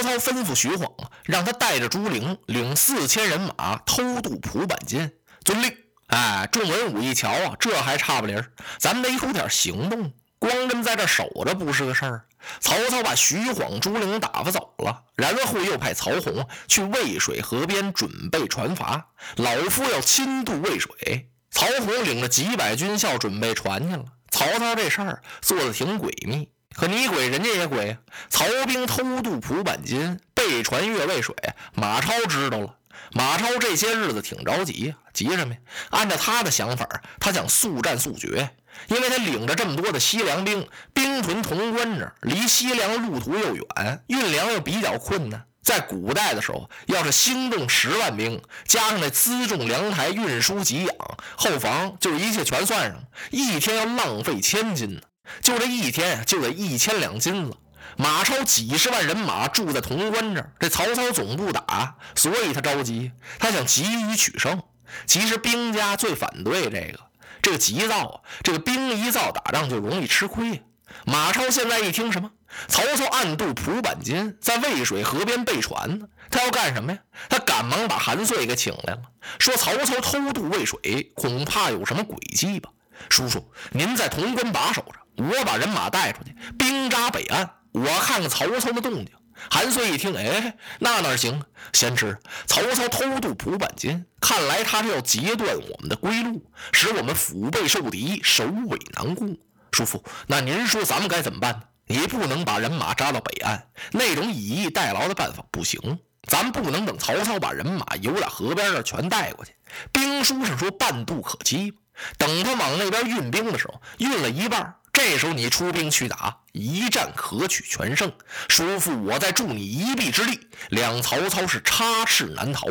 曹操吩咐徐晃，让他带着朱灵领四千人马偷渡蒲坂津。遵令。哎，众文武一瞧啊，这还差不离儿，咱们得有点行动。光跟在这守着不是个事儿。曹操把徐晃、朱灵打发走了，然后又派曹洪去渭水河边准备船筏。老夫要亲渡渭水。曹洪领着几百军校准备船去了。曹操这事儿做的挺诡秘，可你鬼人家也鬼！曹兵偷渡蒲坂津，备船越渭水，马超知道了。马超这些日子挺着急呀，急什么呀？按照他的想法，他想速战速决。因为他领着这么多的西凉兵，兵屯潼关这儿，离西凉路途又远，运粮又比较困难。在古代的时候，要是兴动十万兵，加上那辎重粮台、运输给养、后防，就一切全算上，一天要浪费千金呢。就这一天就得一千两金子。马超几十万人马住在潼关这儿，这曹操总不打，所以他着急，他想急于取胜。其实兵家最反对这个。这个急躁啊，这个兵一躁，打仗就容易吃亏。马超现在一听什么，曹操暗渡蒲坂津，在渭水河边备船呢？他要干什么呀？他赶忙把韩遂给请来了，说曹操偷渡渭水，恐怕有什么诡计吧？叔叔，您在潼关把守着，我把人马带出去，兵扎北岸，我看看曹操的动静。韩遂一听，哎，那哪行？先知，曹操偷渡蒲坂津，看来他是要截断我们的归路，使我们腹背受敌，首尾难顾。叔父，那您说咱们该怎么办呢？你不能把人马扎到北岸，那种以逸待劳的办法不行。咱不能等曹操把人马由俩河边那全带过去。兵书上说半渡可击，等他往那边运兵的时候，运了一半。这时候你出兵去打，一战可取全胜。叔父，我再助你一臂之力，两曹操是插翅难逃。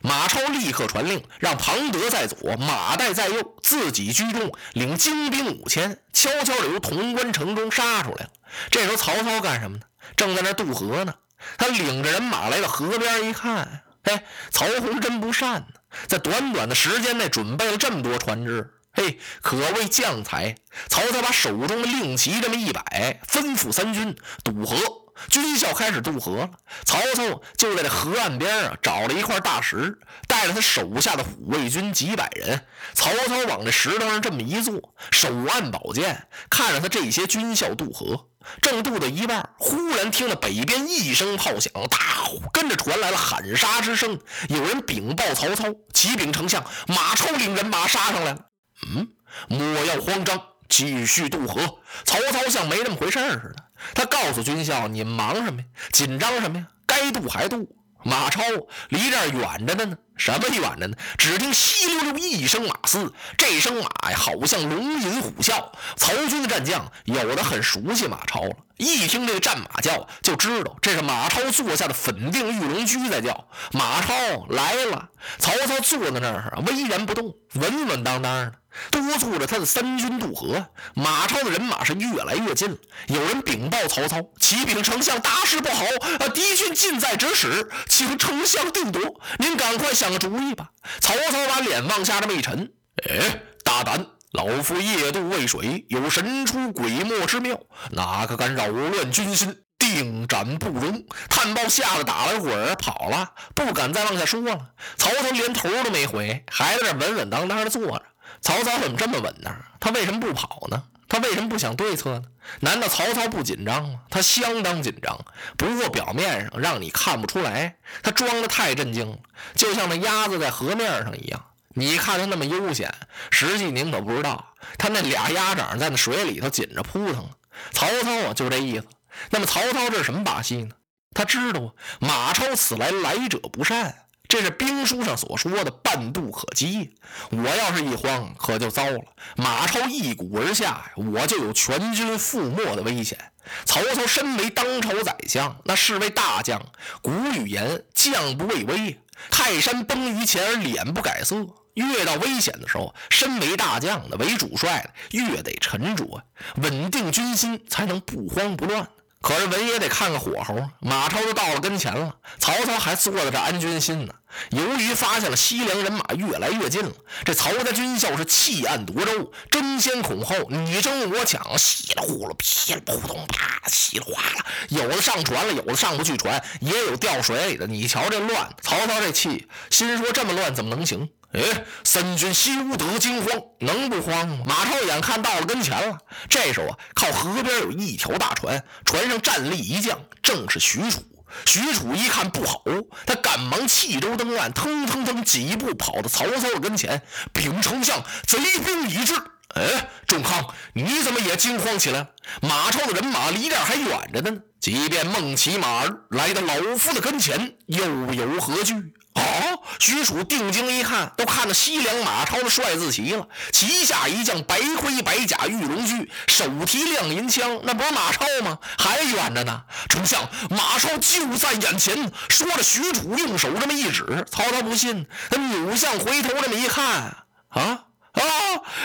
马超立刻传令，让庞德在左，马岱在右，自己居中，领精兵五千，悄悄地由潼关城中杀出来了。这时候曹操干什么呢？正在那渡河呢。他领着人马来到河边一看，哎，曹洪真不善呢，在短短的时间内准备了这么多船只。嘿，可谓将才！曹操把手中的令旗这么一摆，吩咐三军渡河。军校开始渡河了。曹操就在这河岸边啊，找了一块大石，带着他手下的虎卫军几百人。曹操往这石头上这么一坐，手按宝剑，看着他这些军校渡河。正渡到一半，忽然听了北边一声炮响，大呼，跟着传来了喊杀之声。有人禀报曹操：“启禀丞相，马超领人马杀上来了。”嗯，莫要慌张，继续渡河。曹操像没那么回事似的，他告诉军校：“你们忙什么呀？紧张什么呀？该渡还渡。”马超离这儿远着的呢，什么远着呢？只听稀溜溜一声马嘶，这声马呀，好像龙吟虎啸。曹军的战将有的很熟悉马超了，一听这战马叫，就知道这是马超坐下的粉定玉龙驹在叫。马超来了，曹操坐在那儿巍然不动，稳稳当当的。督促着他的三军渡河，马超的人马是越来越近了。有人禀报曹操：“启禀丞相，大事不好！啊，敌军近在咫尺，请丞相定夺。您赶快想个主意吧。”曹操把脸往下这么一沉：“哎，大胆！老夫夜渡渭水，有神出鬼没之妙，哪个敢扰乱军心，定斩不容。”探报吓得打了会儿跑了，不敢再往下说了。曹操连头都没回，还在那稳稳当当的坐着。曹操怎么这么稳呢？他为什么不跑呢？他为什么不想对策呢？难道曹操不紧张吗？他相当紧张，不过表面上让你看不出来，他装的太镇静了，就像那鸭子在河面上一样。你看他那么悠闲，实际您可不知道，他那俩鸭掌在那水里头紧着扑腾。曹操啊，就这意思。那么曹操这是什么把戏呢？他知道马超此来来者不善。这是兵书上所说的半渡可击，我要是一慌，可就糟了。马超一鼓而下，我就有全军覆没的危险。曹操身为当朝宰相，那是位大将。古语言：“将不畏威，泰山崩于前而脸不改色。”越到危险的时候，身为大将的、为主帅的，越得沉着，稳定军心，才能不慌不乱。可是文也得看个火候，马超都到了跟前了，曹操还坐在这安军心呢。由于发现了西凉人马越来越近了，这曹家军校是弃暗夺州，争先恐后，你争我抢，稀里呼噜，噼里扑通，啪，稀里哗啦，有的上船了，有的上不去船，也有掉水里的。你瞧这乱，曹操这气，心说这么乱怎么能行？哎，三军休得惊慌，能不慌吗？马超眼看到了跟前了，这时候啊，靠河边有一条大船，船上站立一将，正是许褚。许褚一看不好，他赶忙弃舟登岸，腾腾腾几步跑到曹操的跟前，禀丞相，贼兵已至。哎，仲康，你怎么也惊慌起来？马超的人马离这儿还远着呢。即便孟骑马儿来到老夫的跟前，又有何惧？啊！许褚定睛一看，都看到西凉马超的帅字旗了。旗下一将白盔白甲玉龙驹，手提亮银枪，那不是马超吗？还远着呢！丞相，马超就在眼前。说着，许褚用手这么一指。曹操不信，他扭向回头这么一看，啊！啊！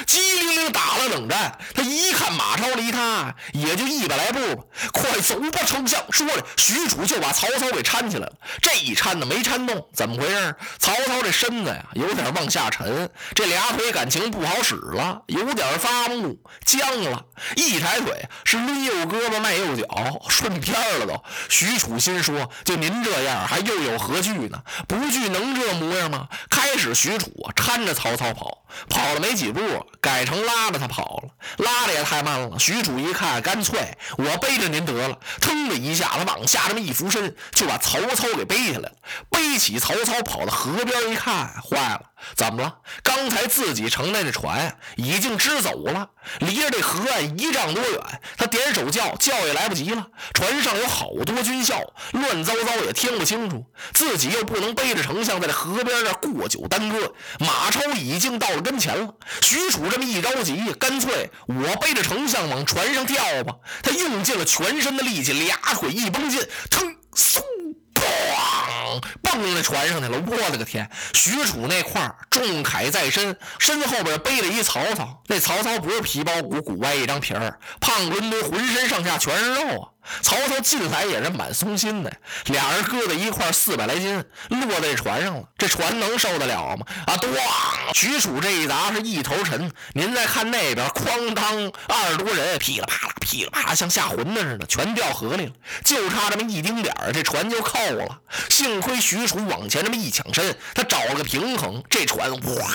机灵灵打了冷战，他一看马超离他也就一百来步，快走吧，丞相！说着，许褚就把曹操给搀起来了。这一搀呢，没搀动，怎么回事？曹操这身子呀，有点往下沉，这俩腿感情不好使了，有点发木僵了。一抬腿是抡右胳膊迈右脚，顺天了都。许褚心说：就您这样，还又有何惧呢？不惧能这模样吗？开始，许褚啊搀着曹操跑，跑。没几步，改成拉着他跑了，拉的也太慢了。许褚一看，干脆我背着您得了。噌的一下，他往下这么一俯身，就把曹操给背下来了。背起曹操，跑到河边一看，坏了。怎么了？刚才自己乘的那船已经支走了，离着这河岸一丈多远。他点手叫，叫也来不及了。船上有好多军校，乱糟糟也听不清楚。自己又不能背着丞相在这河边这过久耽搁。马超已经到了跟前了。许褚这么一着急，干脆我背着丞相往船上跳吧。他用尽了全身的力气，俩腿一绷劲，腾，嗖。蹦那船上去了！我的个天！许褚那块重铠在身，身后边背着一曹操。那曹操不是皮包骨，骨外一张皮儿，胖墩墩，浑身上下全是肉啊！曹操进来也是蛮松心的，俩人搁在一块四百来斤，落在船上了。这船能受得了吗？啊！咣！许褚这一砸是一头沉。您再看那边，哐当，二十多人噼里啪啦、噼里啪啦，像下浑的似的，全掉河里了。就差这么一丁点儿，这船就扣了。幸亏许褚往前这么一抢身，他找了个平衡，这船哇，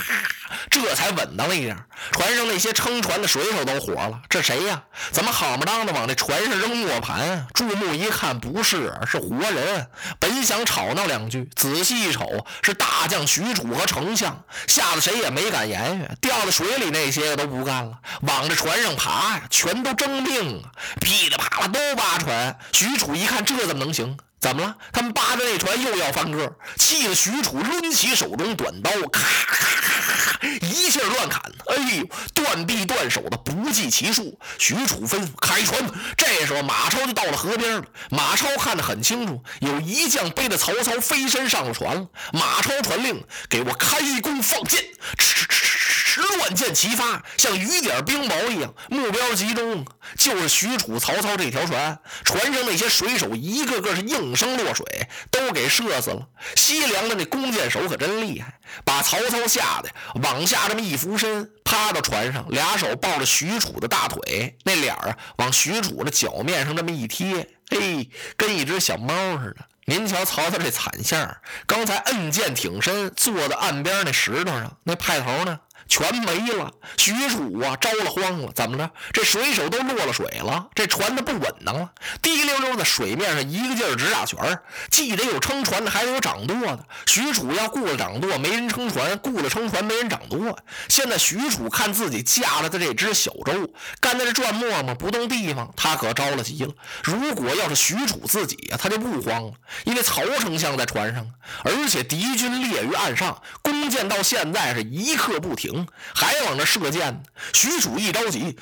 这才稳当了一点。船上那些撑船的水手都火了，这谁呀？怎么好不当的往这船上扔磨盘？注目一看，不是，是活人。本想吵闹两句，仔细一瞅，是大将许褚和丞相，吓得谁也没敢言语。掉到水里那些个都不干了，往这船上爬呀，全都争命！噼里啪啦都扒船。许褚一看，这怎么能行？怎么了？他们扒着那船又要翻个，气得许褚抡起手中短刀，咔咔咔咔，一气乱砍。哎呦，断臂断手的不计其数。许褚吩咐开船。这时候马超就到了河边了。马超看得很清楚，有一将背着曹操飞身上了船。马超传令，给我开弓放箭。哧哧哧乱箭齐发，像雨点冰雹一样，目标集中，就是许褚、曹操这条船。船上那些水手一个个是应声落水，都给射死了。西凉的那弓箭手可真厉害，把曹操吓得往下这么一俯身，趴到船上，俩手抱着许褚的大腿，那脸啊往许褚的脚面上这么一贴，嘿，跟一只小猫似的。您瞧曹操这惨相，刚才摁箭挺身，坐在岸边那石头上，那派头呢？全没了，许褚啊，着了慌了，怎么着？这水手都落了水了，这船都不稳当了，滴溜溜在水面上一个劲儿直打旋儿。既得有撑船的，还得有掌舵的。许褚要顾了掌舵，没人撑船；顾了撑船，没人掌舵。现在许褚看自己驾了的这只小舟，干在这转磨磨不动地方，他可着了急了。如果要是许褚自己呀，他就不慌了，因为曹丞相在船上，而且敌军列于岸上，弓箭到现在是一刻不停。还往那射箭呢，许褚一着急，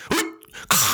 咔。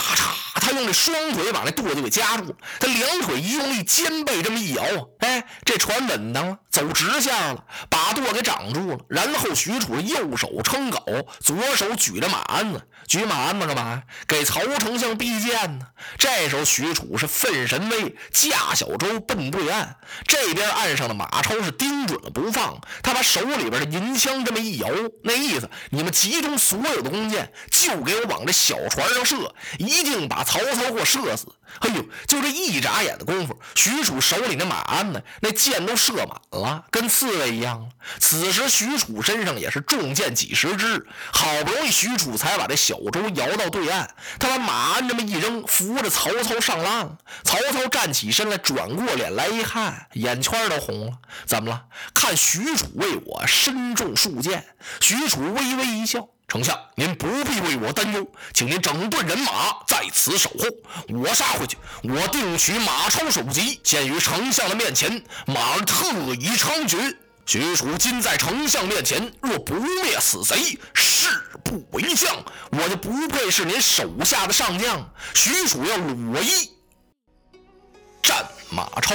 他用这双腿把那舵就给夹住。他两腿一用力，肩背这么一摇，哎，这船稳当了，走直线了，把舵给掌住了。然后许褚右手撑镐，左手举着马鞍子，举马鞍子干嘛？给曹丞相避箭呢。这时候许褚是奋神威，驾小舟奔对岸。这边岸上的马超是盯准了不放，他把手里边的银枪这么一摇，那意思，你们集中所有的弓箭，就给我往这小船上射，一定把曹曹操给我射死。哎呦，就这一眨眼的功夫，许褚手里那马鞍呢，那箭都射满了，跟刺猬一样了。此时许褚身上也是中箭几十支，好不容易许褚才把这小舟摇到对岸，他把马鞍这么一扔，扶着曹操上岸了。曹操站起身来，转过脸来一看，眼圈都红了。怎么了？看许褚为我身中数箭。许褚微微一笑。丞相，您不必为我担忧，请您整顿人马，在此守候。我杀回去，我定取马超首级，献于丞相的面前。马儿特以猖獗。许褚今在丞相面前，若不灭此贼，誓不为将。我就不配是您手下的上将。许褚要裸衣战马超。